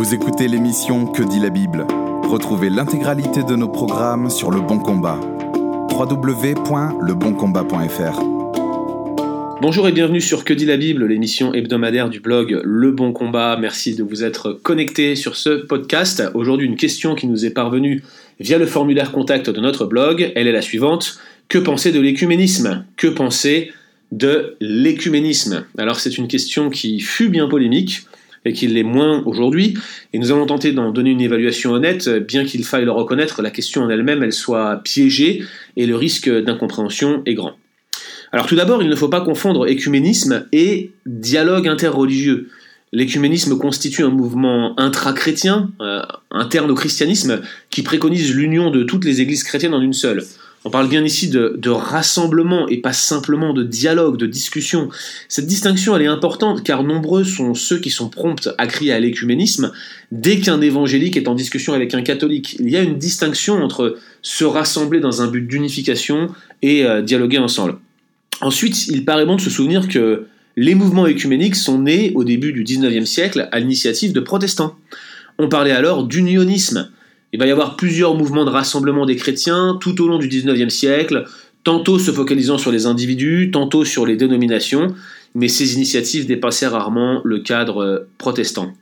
Vous écoutez l'émission Que dit la Bible Retrouvez l'intégralité de nos programmes sur Le Bon Combat. www.leboncombat.fr Bonjour et bienvenue sur Que dit la Bible, l'émission hebdomadaire du blog Le Bon Combat. Merci de vous être connecté sur ce podcast. Aujourd'hui, une question qui nous est parvenue via le formulaire contact de notre blog. Elle est la suivante. Que penser de l'écuménisme? Que penser de l'écuménisme? Alors c'est une question qui fut bien polémique et qu'il l'est moins aujourd'hui. Et nous allons tenter d'en donner une évaluation honnête, bien qu'il faille le reconnaître, la question en elle-même, elle soit piégée et le risque d'incompréhension est grand. Alors tout d'abord, il ne faut pas confondre écuménisme et dialogue interreligieux. L'écuménisme constitue un mouvement intra-chrétien, euh, interne au christianisme, qui préconise l'union de toutes les églises chrétiennes en une seule. On parle bien ici de, rassemblement et pas simplement de dialogue, de discussion. Cette distinction, elle est importante car nombreux sont ceux qui sont prompts à crier à l'écuménisme dès qu'un évangélique est en discussion avec un catholique. Il y a une distinction entre se rassembler dans un but d'unification et euh, dialoguer ensemble. Ensuite, il paraît bon de se souvenir que les mouvements écuméniques sont nés au début du XIXe siècle à l'initiative de protestants. On parlait alors d'unionisme. Il va y avoir plusieurs mouvements de rassemblement des chrétiens tout au long du XIXe siècle, tantôt se focalisant sur les individus, tantôt sur les dénominations, mais ces initiatives dépassaient rarement le cadre euh, protestant.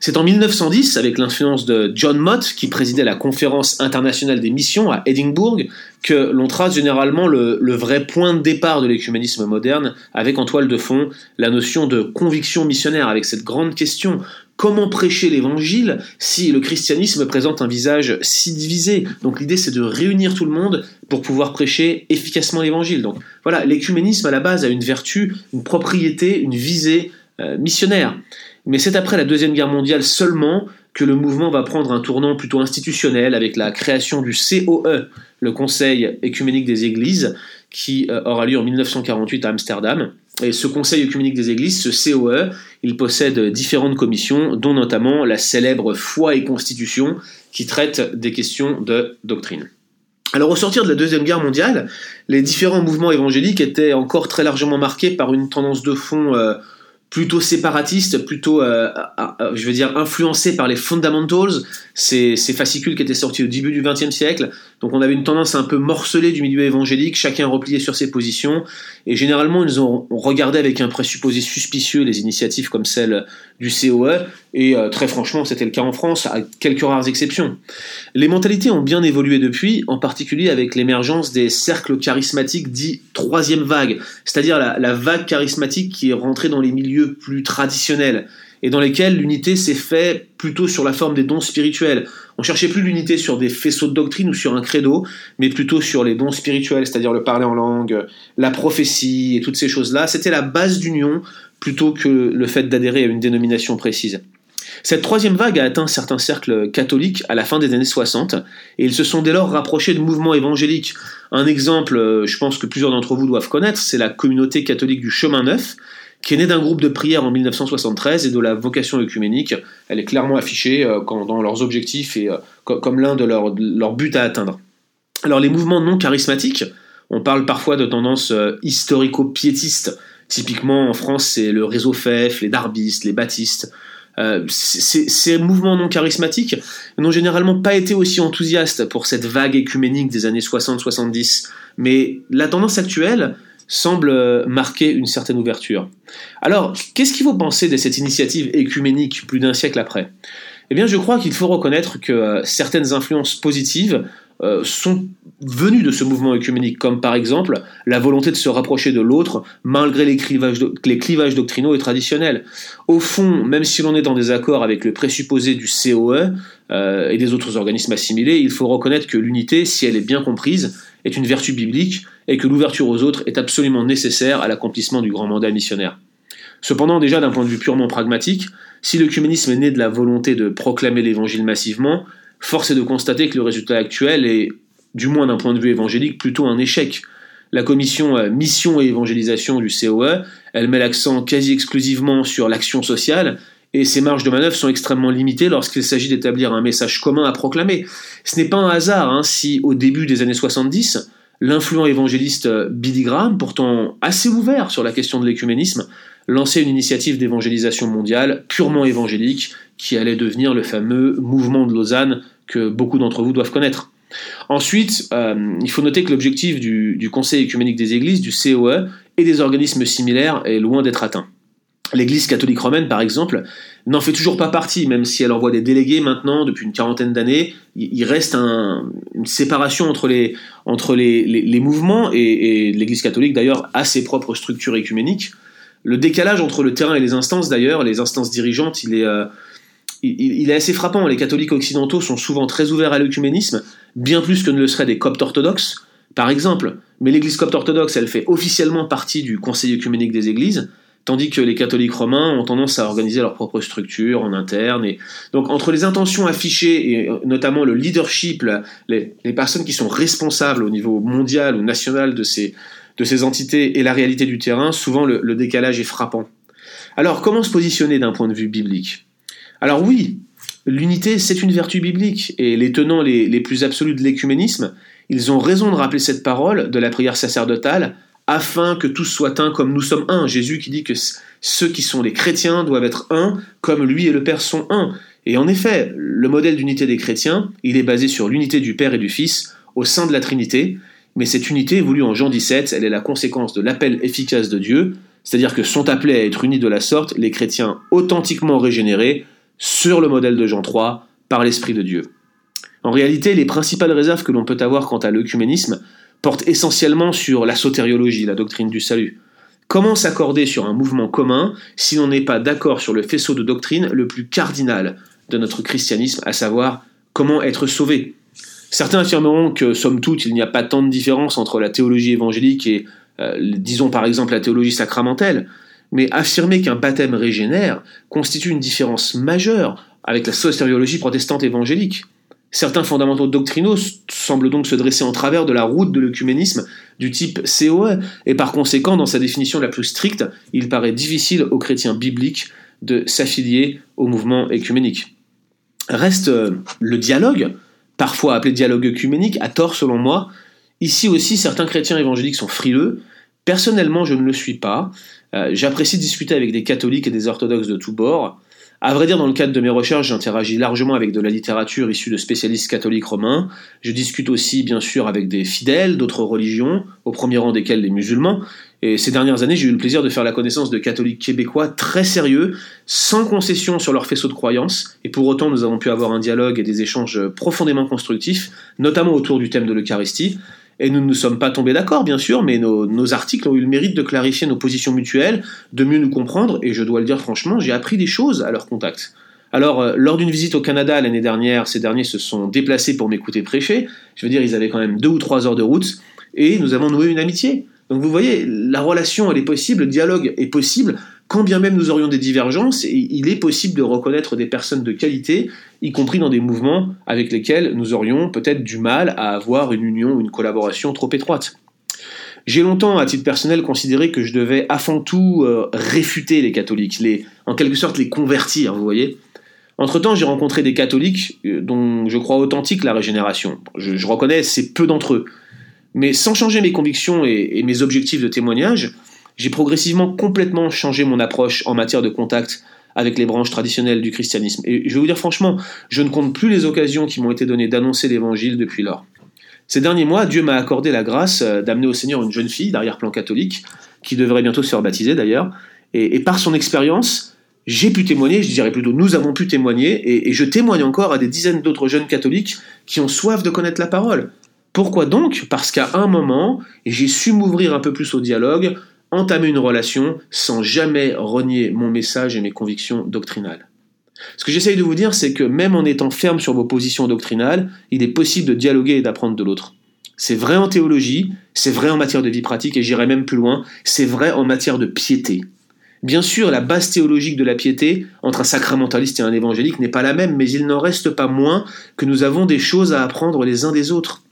C'est en 1910, avec l'influence de John Mott, qui présidait la conférence internationale des missions à Édimbourg, que l'on trace généralement le, vrai point de départ de l'écuménisme moderne, avec en toile de fond la notion de conviction missionnaire, avec cette grande question comment prêcher l'évangile si le christianisme présente un visage si divisé Donc l'idée c'est de réunir tout le monde pour pouvoir prêcher efficacement l'évangile. Donc voilà, l'écuménisme à la base a une vertu, une propriété, une visée euh, missionnaire. Mais c'est après la Deuxième Guerre mondiale seulement que le mouvement va prendre un tournant plutôt institutionnel avec la création du COE, le Conseil écuménique des Églises, qui euh, aura lieu en 1948 à Amsterdam. Et ce Conseil écuménique des Églises, ce COE, il possède différentes commissions, dont notamment la célèbre Foi et Constitution, qui traite des questions de doctrine. Alors au sortir de la Deuxième Guerre mondiale, les différents mouvements évangéliques étaient encore très largement marqués par une tendance de fond euh, plutôt séparatiste, plutôt, euh, je veux dire, influencé par les fundamentals, ces, fascicules qui étaient sortis au début du XXe siècle. Donc on avait une tendance un peu morcelée du milieu évangélique, chacun replié sur ses positions, et généralement ils ont regardé avec un présupposé suspicieux les initiatives comme celle du COE, et euh, très franchement c'était le cas en France, à quelques rares exceptions. Les mentalités ont bien évolué depuis, en particulier avec l'émergence des cercles charismatiques dits troisième vague, c'est-à-dire la vague charismatique qui est rentrée dans les milieux plus traditionnels et dans lesquels l'unité s'est faite plutôt sur la forme des dons spirituels. On cherchait plus l'unité sur des faisceaux de doctrine ou sur un credo, mais plutôt sur les dons spirituels, c'est-à-dire le parler en langue, la prophétie et toutes ces choses-là. C'était la base d'union plutôt que le fait d'adhérer à une dénomination précise. Cette troisième vague a atteint certains cercles catholiques à la fin des années 60, et ils se sont dès lors rapprochés de mouvements évangéliques. Un exemple, je pense que plusieurs d'entre vous doivent connaître, c'est la communauté catholique du Chemin Neuf, qui est née d'un groupe de prière en 1973 et de la vocation œcuménique. Elle est clairement affichée euh, dans leurs objectifs et euh, comme l'un de leurs buts à atteindre. Alors les mouvements non charismatiques, on parle parfois de tendances euh, historico-piétistes. Typiquement en France, c'est le réseau FEF, les darbistes, les baptistes. ces mouvements non charismatiques n'ont généralement pas été aussi enthousiastes pour cette vague écuménique des années 60-70. Mais la tendance actuelle, semble euh, marquer une certaine ouverture. Alors, qu'est-ce qu'il faut penser de cette initiative écuménique plus d'un siècle après? Eh bien, je crois qu'il faut reconnaître que euh, certaines influences positives euh, sont venues de ce mouvement écuménique, comme par exemple la volonté de se rapprocher de l'autre malgré les clivages, les clivages, doctrinaux et traditionnels. Au fond, même si l'on est dans des accords avec le présupposé du COE et des autres organismes assimilés, il faut reconnaître que l'unité, si elle est bien comprise, est une vertu biblique et que l'ouverture aux autres est absolument nécessaire à l'accomplissement du grand mandat missionnaire. Cependant, déjà d'un point de vue purement pragmatique, si l'œcuménisme est né de la volonté de proclamer l'évangile massivement, force est de constater que le résultat actuel est, du moins d'un point de vue évangélique, plutôt un échec. La commission euh, mission et évangélisation du COE, elle met l'accent quasi exclusivement sur l'action sociale et ses marges de manœuvre sont extrêmement limitées lorsqu'il s'agit d'établir un message commun à proclamer. Ce n'est pas un hasard hein, si, au début des années 70, L'influent évangéliste Billy Graham, pourtant assez ouvert sur la question de l'écuménisme, lançait une initiative d'évangélisation mondiale purement évangélique qui allait devenir le fameux mouvement de Lausanne que beaucoup d'entre vous doivent connaître. Ensuite, euh, il faut noter que l'objectif du, du, Conseil écuménique des Églises, du COE, et des organismes similaires est loin d'être atteint. L'Église catholique romaine, par exemple, n'en fait toujours pas partie, même si elle envoie des délégués maintenant depuis une quarantaine d'années. Il reste un, une séparation entre les, mouvements, et, l'Église catholique d'ailleurs a ses propres structures écuméniques. Le décalage entre le terrain et les instances, d'ailleurs, les instances dirigeantes, il est, euh, il, est assez frappant. Les catholiques occidentaux sont souvent très ouverts à l'œcuménisme, bien plus que ne le seraient des coptes orthodoxes, par exemple. Mais l'Église copte orthodoxe, elle fait officiellement partie du Conseil œcuménique des Églises, tandis que les catholiques romains ont tendance à organiser leur propre structure en interne. Et donc entre les intentions affichées et notamment le leadership, les, personnes qui sont responsables au niveau mondial ou national de ces, entités et la réalité du terrain, souvent le, le décalage est frappant. Alors comment se positionner d'un point de vue biblique? Alors oui, l'unité c'est une vertu biblique et les tenants les, les plus absolus de l'écuménisme, ils ont raison de rappeler cette parole de la prière sacerdotale afin que tous soient un comme nous sommes un. Jésus qui dit que ceux qui sont les chrétiens doivent être un comme lui et le Père sont un. Et en effet, le modèle d'unité des chrétiens, il est basé sur l'unité du Père et du Fils au sein de la Trinité, mais cette unité voulue en Jean 17, elle est la conséquence de l'appel efficace de Dieu, c'est-à-dire que sont appelés à être unis de la sorte les chrétiens authentiquement régénérés, sur le modèle de Jean 3, par l'Esprit de Dieu. En réalité, les principales réserves que l'on peut avoir quant à l'œcuménisme portent essentiellement sur la sotériologie, la doctrine du salut. Comment s'accorder sur un mouvement commun si l'on n'est pas d'accord sur le faisceau de doctrine le plus cardinal de notre christianisme, à savoir comment être sauvé? Certains affirmeront que, somme toute, il n'y a pas tant de différence entre la théologie évangélique et, euh, disons par exemple, la théologie sacramentelle, mais affirmer qu'un baptême régénère constitue une différence majeure avec la sotériologie protestante évangélique. Certains fondamentaux doctrinaux semblent donc se dresser en travers de la route de l'œcuménisme du type COE, et par conséquent, dans sa définition la plus stricte, il paraît difficile aux chrétiens bibliques de s'affilier au mouvement écuménique. Reste euh, le dialogue, parfois appelé dialogue œcuménique, à tort selon moi. Ici aussi, certains chrétiens évangéliques sont frileux. Personnellement, je ne le suis pas. Euh, J'apprécie discuter avec des catholiques et des orthodoxes de tous bords. À vrai dire, dans le cadre de mes recherches, j'interagis largement avec de la littérature issue de spécialistes catholiques romains. Je discute aussi, bien sûr, avec des fidèles d'autres religions, au premier rang desquels les musulmans. Et ces dernières années, j'ai eu le plaisir de faire la connaissance de catholiques québécois très sérieux, sans concession sur leur faisceau de croyances. Et pour autant, nous avons pu avoir un dialogue et des échanges profondément constructifs, notamment autour du thème de l'Eucharistie. Et nous ne nous sommes pas tombés d'accord, bien sûr, mais nos, articles ont eu le mérite de clarifier nos positions mutuelles, de mieux nous comprendre, et je dois le dire franchement, j'ai appris des choses à leur contact. Alors, euh, lors d'une visite au Canada l'année dernière, ces derniers se sont déplacés pour m'écouter prêcher. Je veux dire, ils avaient quand même deux ou trois heures de route, et nous avons noué une amitié. Donc vous voyez, la relation, elle est possible, le dialogue est possible, quand bien même nous aurions des divergences, il est possible de reconnaître des personnes de qualité, y compris dans des mouvements avec lesquels nous aurions peut-être du mal à avoir une union ou une collaboration trop étroite. J'ai longtemps, à titre personnel, considéré que je devais avant tout euh, réfuter les catholiques, les, en quelque sorte les convertir, vous voyez. Entre-temps, j'ai rencontré des catholiques euh, dont je crois authentique la régénération. Je, reconnais, c'est peu d'entre eux. Mais sans changer mes convictions et mes objectifs de témoignage, j'ai progressivement complètement changé mon approche en matière de contact avec les branches traditionnelles du christianisme. Et je vais vous dire franchement, je ne compte plus les occasions qui m'ont été données d'annoncer l'évangile depuis lors. Ces derniers mois, Dieu m'a accordé la grâce euh, d'amener au Seigneur une jeune fille d'arrière-plan catholique, qui devrait bientôt se faire baptiser d'ailleurs, et, par son expérience, j'ai pu témoigner, je dirais plutôt nous avons pu témoigner, et je témoigne encore à des dizaines d'autres jeunes catholiques qui ont soif de connaître la parole. Pourquoi donc? Parce qu'à un moment, j'ai su m'ouvrir un peu plus au dialogue, entamer une relation sans jamais renier mon message et mes convictions doctrinales. Ce que j'essaye de vous dire, c'est que même en étant ferme sur vos positions doctrinales, il est possible de dialoguer et d'apprendre de l'autre. C'est vrai en théologie, c'est vrai en matière de vie pratique, et j'irai même plus loin, c'est vrai en matière de piété. Bien sûr, la base théologique de la piété entre un sacramentaliste et un évangélique n'est pas la même, mais il n'en reste pas moins que nous avons des choses à apprendre les uns des autres.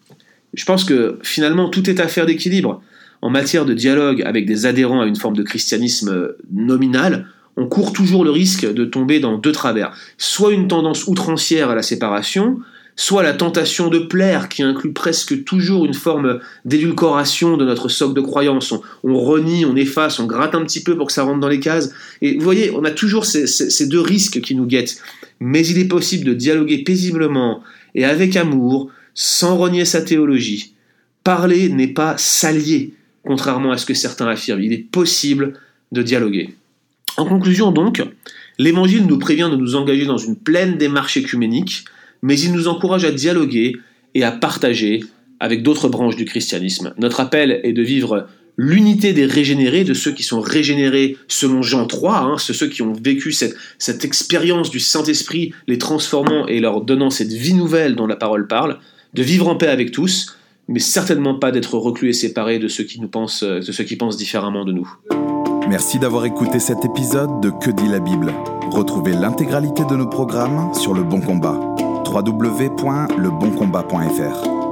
Je pense que finalement tout est affaire d'équilibre en matière de dialogue avec des adhérents à une forme de christianisme nominal, on court toujours le risque de tomber dans deux travers. Soit une tendance outrancière à la séparation, soit la tentation de plaire qui inclut presque toujours une forme d'édulcoration de notre socle de croyance. On, renie, on efface, on gratte un petit peu pour que ça rentre dans les cases. Et vous voyez, on a toujours ces, ces deux risques qui nous guettent. Mais il est possible de dialoguer paisiblement et avec amour, sans renier sa théologie. Parler n'est pas s'allier, contrairement à ce que certains affirment. Il est possible de dialoguer. En conclusion donc, l'Évangile nous prévient de nous engager dans une pleine démarche écuménique, mais il nous encourage à dialoguer et à partager avec d'autres branches du christianisme. Notre appel est de vivre l'unité des régénérés, de ceux qui sont régénérés selon Jean 3, hein, ceux qui ont vécu cette, cette expérience du Saint-Esprit, les transformant et leur donnant cette vie nouvelle dont la parole parle, de vivre en paix avec tous, mais certainement pas d'être reclus et séparés de ceux qui nous pensent, de ceux qui pensent différemment de nous. Merci d'avoir écouté cet épisode de Que dit la Bible. Retrouvez l'intégralité de nos programmes sur Le Bon Combat. www.leboncombat.fr